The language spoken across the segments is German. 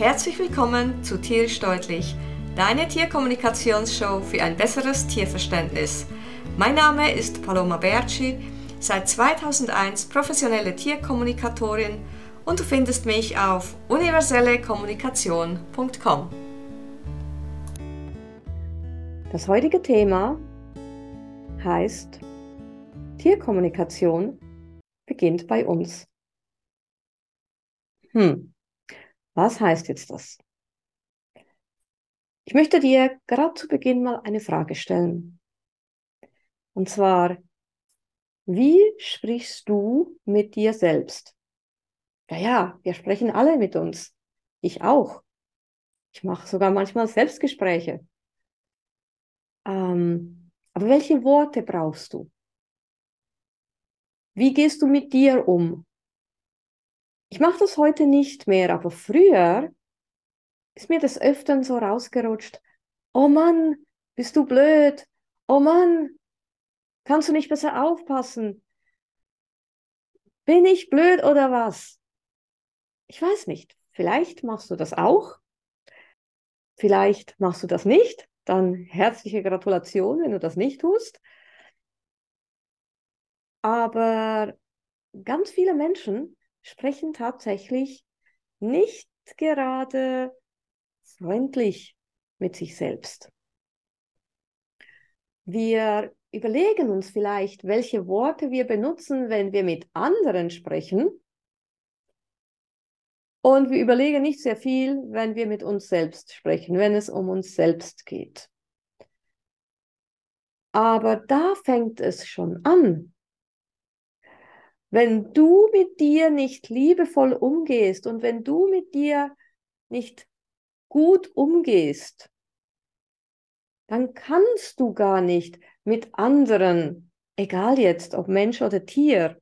Herzlich willkommen zu Tierisch Deutlich, deine Tierkommunikationsshow für ein besseres Tierverständnis. Mein Name ist Paloma Berci, seit 2001 professionelle Tierkommunikatorin und du findest mich auf universellekommunikation.com. Das heutige Thema heißt Tierkommunikation beginnt bei uns. Hm, was heißt jetzt das? Ich möchte dir gerade zu Beginn mal eine Frage stellen. Und zwar, wie sprichst du mit dir selbst? Ja, ja, wir sprechen alle mit uns. Ich auch. Ich mache sogar manchmal Selbstgespräche. Ähm, aber welche Worte brauchst du? Wie gehst du mit dir um? Ich mache das heute nicht mehr, aber früher ist mir das öfter so rausgerutscht. Oh Mann, bist du blöd? Oh Mann, kannst du nicht besser aufpassen? Bin ich blöd oder was? Ich weiß nicht. Vielleicht machst du das auch. Vielleicht machst du das nicht. Dann herzliche Gratulation, wenn du das nicht tust. Aber ganz viele Menschen sprechen tatsächlich nicht gerade freundlich mit sich selbst. Wir überlegen uns vielleicht, welche Worte wir benutzen, wenn wir mit anderen sprechen. Und wir überlegen nicht sehr viel, wenn wir mit uns selbst sprechen, wenn es um uns selbst geht. Aber da fängt es schon an. Wenn du mit dir nicht liebevoll umgehst und wenn du mit dir nicht gut umgehst, dann kannst du gar nicht mit anderen, egal jetzt ob Mensch oder Tier,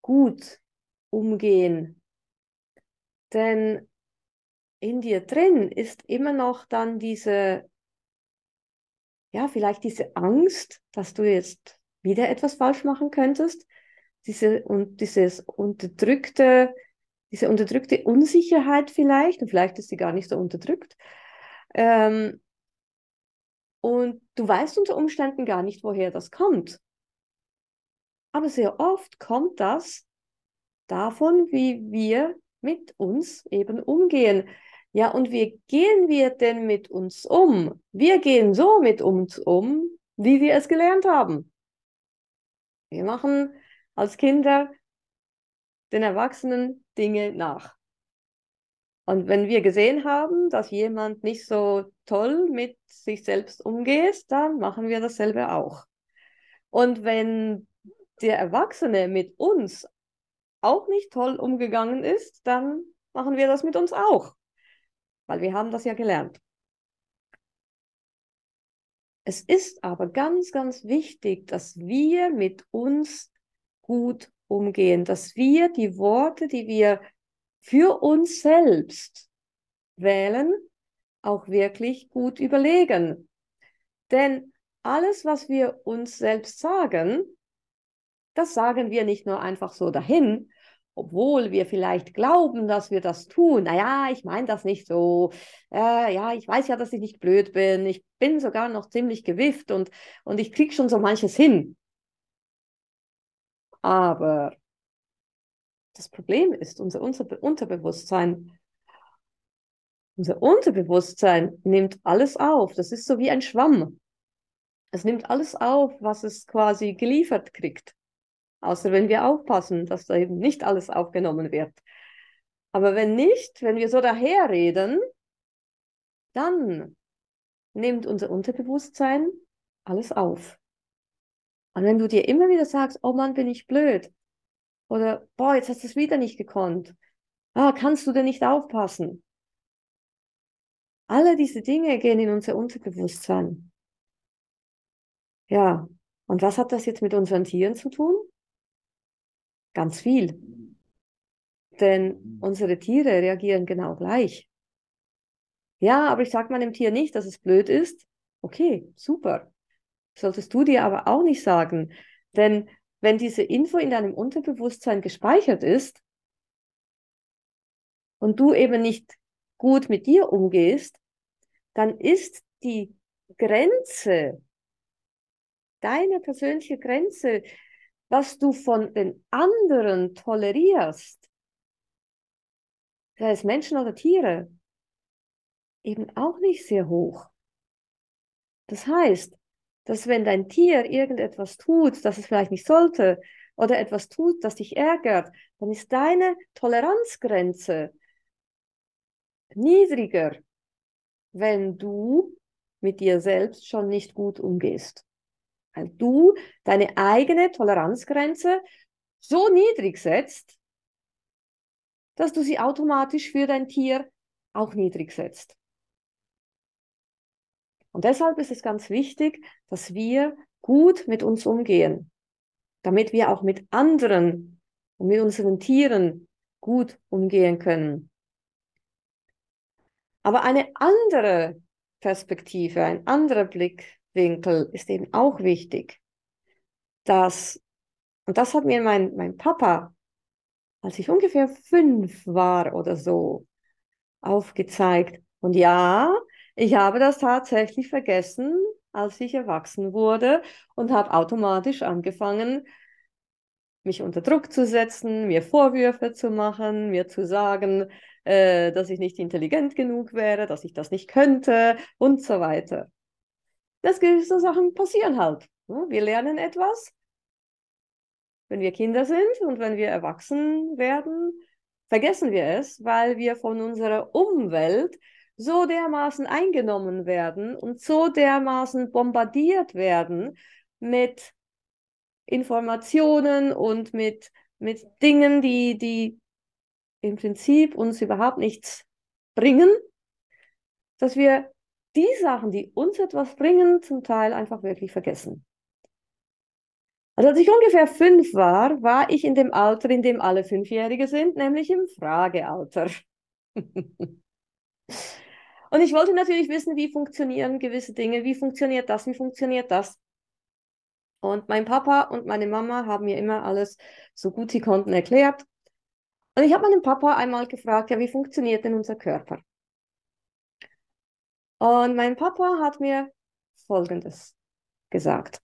gut umgehen. Denn in dir drin ist immer noch dann diese, ja, vielleicht diese Angst, dass du jetzt wieder etwas falsch machen könntest, diese und dieses unterdrückte, diese unterdrückte Unsicherheit vielleicht, und vielleicht ist sie gar nicht so unterdrückt. Ähm, und du weißt unter Umständen gar nicht, woher das kommt. Aber sehr oft kommt das davon, wie wir mit uns eben umgehen. Ja, und wie gehen wir denn mit uns um? Wir gehen so mit uns um, wie wir es gelernt haben. Wir machen als Kinder den Erwachsenen Dinge nach. Und wenn wir gesehen haben, dass jemand nicht so toll mit sich selbst umgeht, dann machen wir dasselbe auch. Und wenn der Erwachsene mit uns auch nicht toll umgegangen ist, dann machen wir das mit uns auch, weil wir haben das ja gelernt. Es ist aber ganz, ganz wichtig, dass wir mit uns gut umgehen, dass wir die Worte, die wir für uns selbst wählen, auch wirklich gut überlegen. Denn alles, was wir uns selbst sagen, das sagen wir nicht nur einfach so dahin, obwohl wir vielleicht glauben, dass wir das tun. Naja, ich meine das nicht so. Äh, ja, ich weiß ja, dass ich nicht blöd bin. Ich bin sogar noch ziemlich gewifft und, und ich kriege schon so manches hin. Aber das Problem ist, unser Unterbewusstsein, unser Unterbewusstsein nimmt alles auf. Das ist so wie ein Schwamm. Es nimmt alles auf, was es quasi geliefert kriegt. Außer wenn wir aufpassen, dass da eben nicht alles aufgenommen wird. Aber wenn nicht, wenn wir so daherreden, dann nimmt unser Unterbewusstsein alles auf. Und wenn du dir immer wieder sagst, oh Mann, bin ich blöd. Oder, boah, jetzt hast du es wieder nicht gekonnt. Ah, kannst du denn nicht aufpassen? Alle diese Dinge gehen in unser Unterbewusstsein. Ja, und was hat das jetzt mit unseren Tieren zu tun? Ganz viel. Denn unsere Tiere reagieren genau gleich. Ja, aber ich sage meinem Tier nicht, dass es blöd ist. Okay, super solltest du dir aber auch nicht sagen. Denn wenn diese Info in deinem Unterbewusstsein gespeichert ist und du eben nicht gut mit dir umgehst, dann ist die Grenze, deine persönliche Grenze, was du von den anderen tolerierst, sei es Menschen oder Tiere, eben auch nicht sehr hoch. Das heißt, dass wenn dein Tier irgendetwas tut, das es vielleicht nicht sollte, oder etwas tut, das dich ärgert, dann ist deine Toleranzgrenze niedriger, wenn du mit dir selbst schon nicht gut umgehst. Weil du deine eigene Toleranzgrenze so niedrig setzt, dass du sie automatisch für dein Tier auch niedrig setzt. Und deshalb ist es ganz wichtig, dass wir gut mit uns umgehen, damit wir auch mit anderen und mit unseren Tieren gut umgehen können. Aber eine andere Perspektive, ein anderer Blickwinkel ist eben auch wichtig. Dass, und das hat mir mein, mein Papa, als ich ungefähr fünf war oder so, aufgezeigt. Und ja, ich habe das tatsächlich vergessen, als ich erwachsen wurde und habe automatisch angefangen, mich unter Druck zu setzen, mir Vorwürfe zu machen, mir zu sagen, äh, dass ich nicht intelligent genug wäre, dass ich das nicht könnte und so weiter. Das gewisse Sachen passieren halt. Ne? Wir lernen etwas, wenn wir Kinder sind und wenn wir erwachsen werden, vergessen wir es, weil wir von unserer Umwelt so dermaßen eingenommen werden und so dermaßen bombardiert werden mit Informationen und mit, mit Dingen, die, die im Prinzip uns überhaupt nichts bringen, dass wir die Sachen, die uns etwas bringen, zum Teil einfach wirklich vergessen. Also als ich ungefähr fünf war, war ich in dem Alter, in dem alle Fünfjährige sind, nämlich im Fragealter. Und ich wollte natürlich wissen, wie funktionieren gewisse Dinge, wie funktioniert das, wie funktioniert das. Und mein Papa und meine Mama haben mir immer alles so gut sie konnten erklärt. Und ich habe meinen Papa einmal gefragt, ja, wie funktioniert denn unser Körper? Und mein Papa hat mir Folgendes gesagt.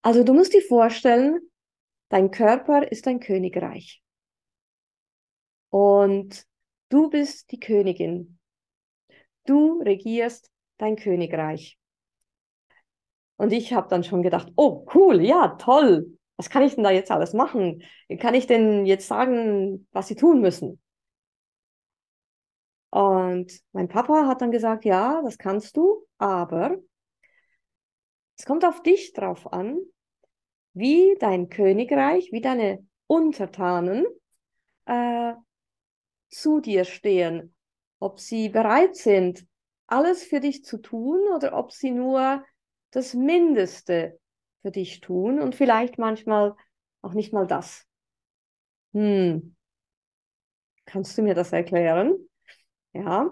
Also du musst dir vorstellen, dein Körper ist ein Königreich. Und Du bist die Königin. Du regierst dein Königreich. Und ich habe dann schon gedacht, oh cool, ja, toll. Was kann ich denn da jetzt alles machen? Kann ich denn jetzt sagen, was sie tun müssen? Und mein Papa hat dann gesagt, ja, das kannst du, aber es kommt auf dich drauf an, wie dein Königreich, wie deine Untertanen äh, zu dir stehen, ob sie bereit sind, alles für dich zu tun oder ob sie nur das Mindeste für dich tun und vielleicht manchmal auch nicht mal das. Hm. Kannst du mir das erklären? Ja.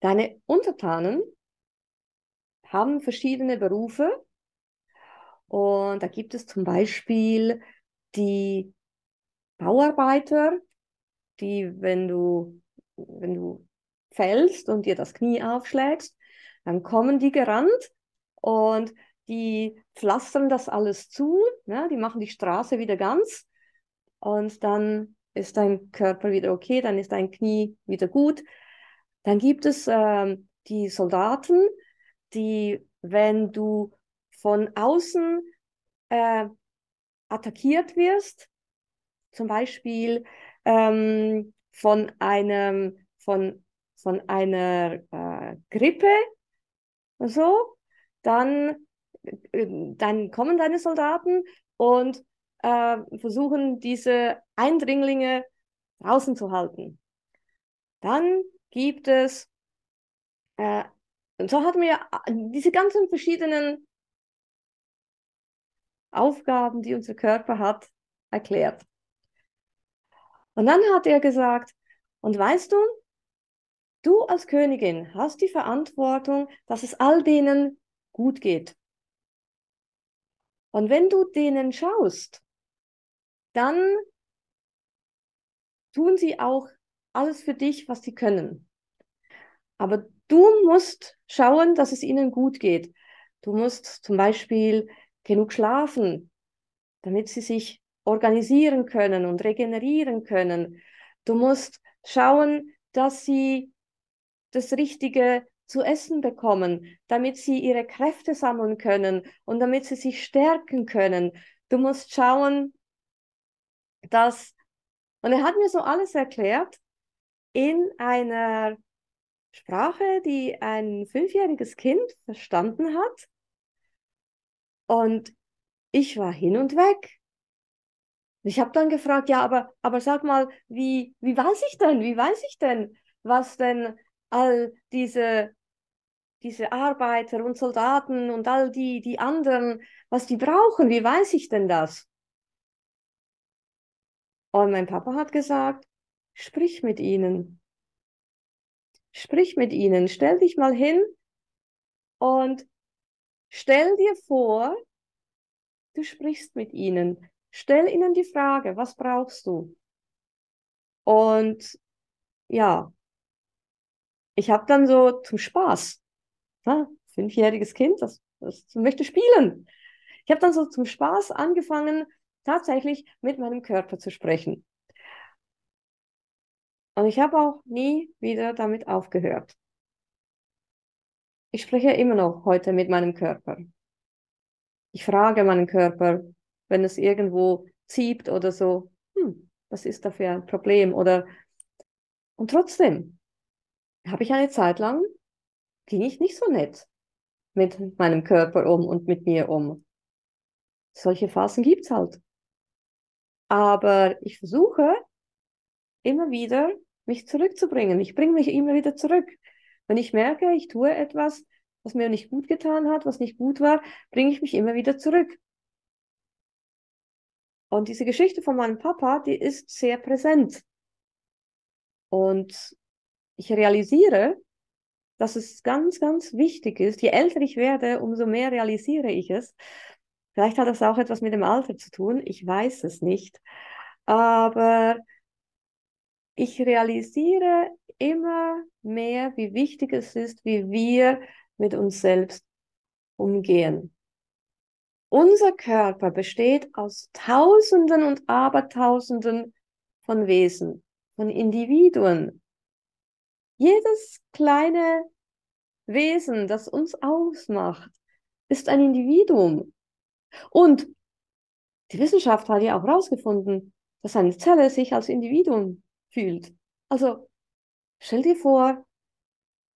Deine Untertanen haben verschiedene Berufe und da gibt es zum Beispiel die Bauarbeiter, die, wenn du, wenn du fällst und dir das Knie aufschlägst, dann kommen die gerannt und die pflastern das alles zu, ne? die machen die Straße wieder ganz und dann ist dein Körper wieder okay, dann ist dein Knie wieder gut. Dann gibt es äh, die Soldaten, die, wenn du von außen äh, attackiert wirst, zum Beispiel ähm, von einem, von, von einer äh, Grippe so, dann, äh, dann kommen deine Soldaten und äh, versuchen diese Eindringlinge draußen zu halten. Dann gibt es, äh, und so hatten wir äh, diese ganzen verschiedenen Aufgaben, die unser Körper hat, erklärt. Und dann hat er gesagt, und weißt du, du als Königin hast die Verantwortung, dass es all denen gut geht. Und wenn du denen schaust, dann tun sie auch alles für dich, was sie können. Aber du musst schauen, dass es ihnen gut geht. Du musst zum Beispiel genug schlafen, damit sie sich organisieren können und regenerieren können. Du musst schauen, dass sie das Richtige zu essen bekommen, damit sie ihre Kräfte sammeln können und damit sie sich stärken können. Du musst schauen, dass, und er hat mir so alles erklärt in einer Sprache, die ein fünfjähriges Kind verstanden hat. Und ich war hin und weg. Ich habe dann gefragt, ja, aber, aber sag mal, wie, wie weiß ich denn, wie weiß ich denn, was denn all diese, diese Arbeiter und Soldaten und all die, die anderen, was die brauchen, wie weiß ich denn das? Und mein Papa hat gesagt, sprich mit ihnen. Sprich mit ihnen, stell dich mal hin und stell dir vor, du sprichst mit ihnen. Stell ihnen die Frage, was brauchst du? Und ja, ich habe dann so zum Spaß, ja, fünfjähriges Kind, das, das möchte spielen. Ich habe dann so zum Spaß angefangen, tatsächlich mit meinem Körper zu sprechen. Und ich habe auch nie wieder damit aufgehört. Ich spreche immer noch heute mit meinem Körper. Ich frage meinen Körper, wenn es irgendwo zieht oder so, hm, was ist da für ein Problem? Oder und trotzdem habe ich eine Zeit lang, ging ich nicht so nett mit meinem Körper um und mit mir um. Solche Phasen gibt's halt. Aber ich versuche immer wieder mich zurückzubringen. Ich bringe mich immer wieder zurück. Wenn ich merke, ich tue etwas, was mir nicht gut getan hat, was nicht gut war, bringe ich mich immer wieder zurück. Und diese Geschichte von meinem Papa, die ist sehr präsent. Und ich realisiere, dass es ganz, ganz wichtig ist. Je älter ich werde, umso mehr realisiere ich es. Vielleicht hat das auch etwas mit dem Alter zu tun. Ich weiß es nicht. Aber ich realisiere immer mehr, wie wichtig es ist, wie wir mit uns selbst umgehen. Unser Körper besteht aus Tausenden und Abertausenden von Wesen, von Individuen. Jedes kleine Wesen, das uns ausmacht, ist ein Individuum. Und die Wissenschaft hat ja auch herausgefunden, dass eine Zelle sich als Individuum fühlt. Also stell dir vor,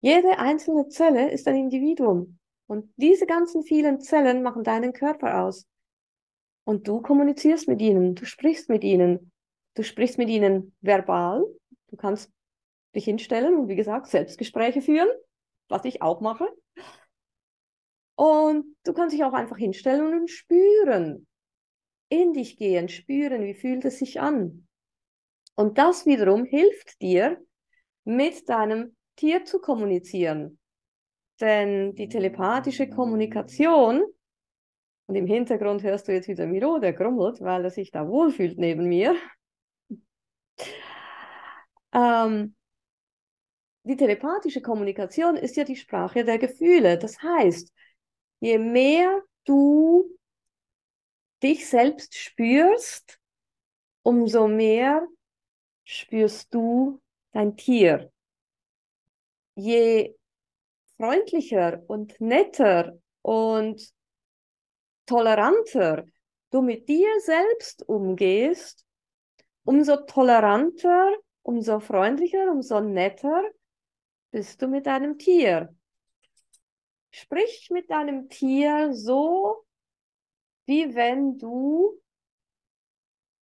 jede einzelne Zelle ist ein Individuum. Und diese ganzen vielen Zellen machen deinen Körper aus. Und du kommunizierst mit ihnen, du sprichst mit ihnen. Du sprichst mit ihnen verbal. Du kannst dich hinstellen und wie gesagt Selbstgespräche führen, was ich auch mache. Und du kannst dich auch einfach hinstellen und spüren, in dich gehen, spüren, wie fühlt es sich an. Und das wiederum hilft dir, mit deinem Tier zu kommunizieren. Denn die telepathische Kommunikation, und im Hintergrund hörst du jetzt wieder Miro, der grummelt, weil er sich da wohlfühlt neben mir. ähm, die telepathische Kommunikation ist ja die Sprache der Gefühle. Das heißt, je mehr du dich selbst spürst, umso mehr spürst du dein Tier. Je freundlicher und netter und toleranter du mit dir selbst umgehst, umso toleranter, umso freundlicher, umso netter bist du mit deinem Tier. Sprich mit deinem Tier so, wie wenn du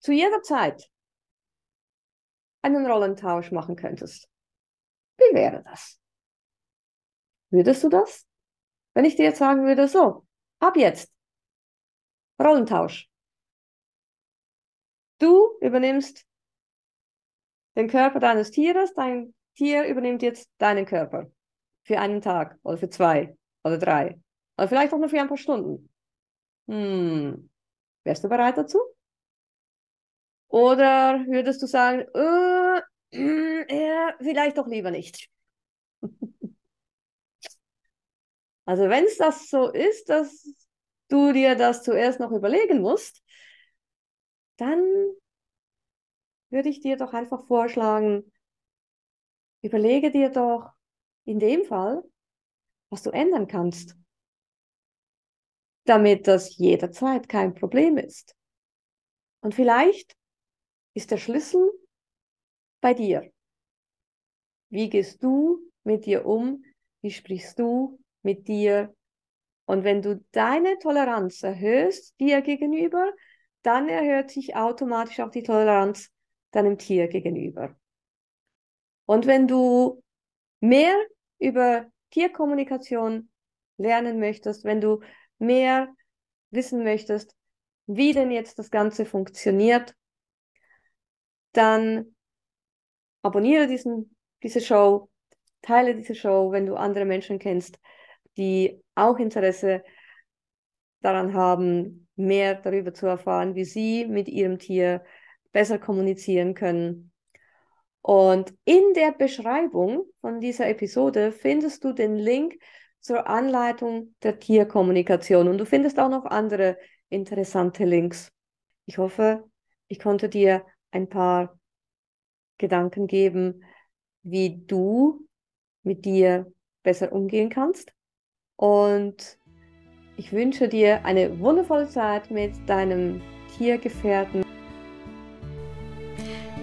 zu jeder Zeit einen Rollentausch machen könntest. Wie wäre das? Würdest du das? Wenn ich dir jetzt sagen würde, so, ab jetzt, Rollentausch. Du übernimmst den Körper deines Tieres, dein Tier übernimmt jetzt deinen Körper. Für einen Tag oder für zwei oder drei. Oder vielleicht auch nur für ein paar Stunden. Hm. Wärst du bereit dazu? Oder würdest du sagen, äh, ja, vielleicht doch lieber nicht? Also wenn es das so ist, dass du dir das zuerst noch überlegen musst, dann würde ich dir doch einfach vorschlagen, überlege dir doch in dem Fall, was du ändern kannst, damit das jederzeit kein Problem ist. Und vielleicht ist der Schlüssel bei dir. Wie gehst du mit dir um? Wie sprichst du mit dir? Und wenn du deine Toleranz erhöhst dir gegenüber, dann erhöht sich automatisch auch die Toleranz deinem Tier gegenüber. Und wenn du mehr über Tierkommunikation lernen möchtest, wenn du mehr wissen möchtest, wie denn jetzt das Ganze funktioniert, dann abonniere diesen, diese Show, teile diese Show, wenn du andere Menschen kennst, die auch Interesse daran haben, mehr darüber zu erfahren, wie sie mit ihrem Tier besser kommunizieren können. Und in der Beschreibung von dieser Episode findest du den Link zur Anleitung der Tierkommunikation und du findest auch noch andere interessante Links. Ich hoffe, ich konnte dir ein paar Gedanken geben, wie du mit dir besser umgehen kannst. Und ich wünsche dir eine wundervolle Zeit mit deinem Tiergefährten.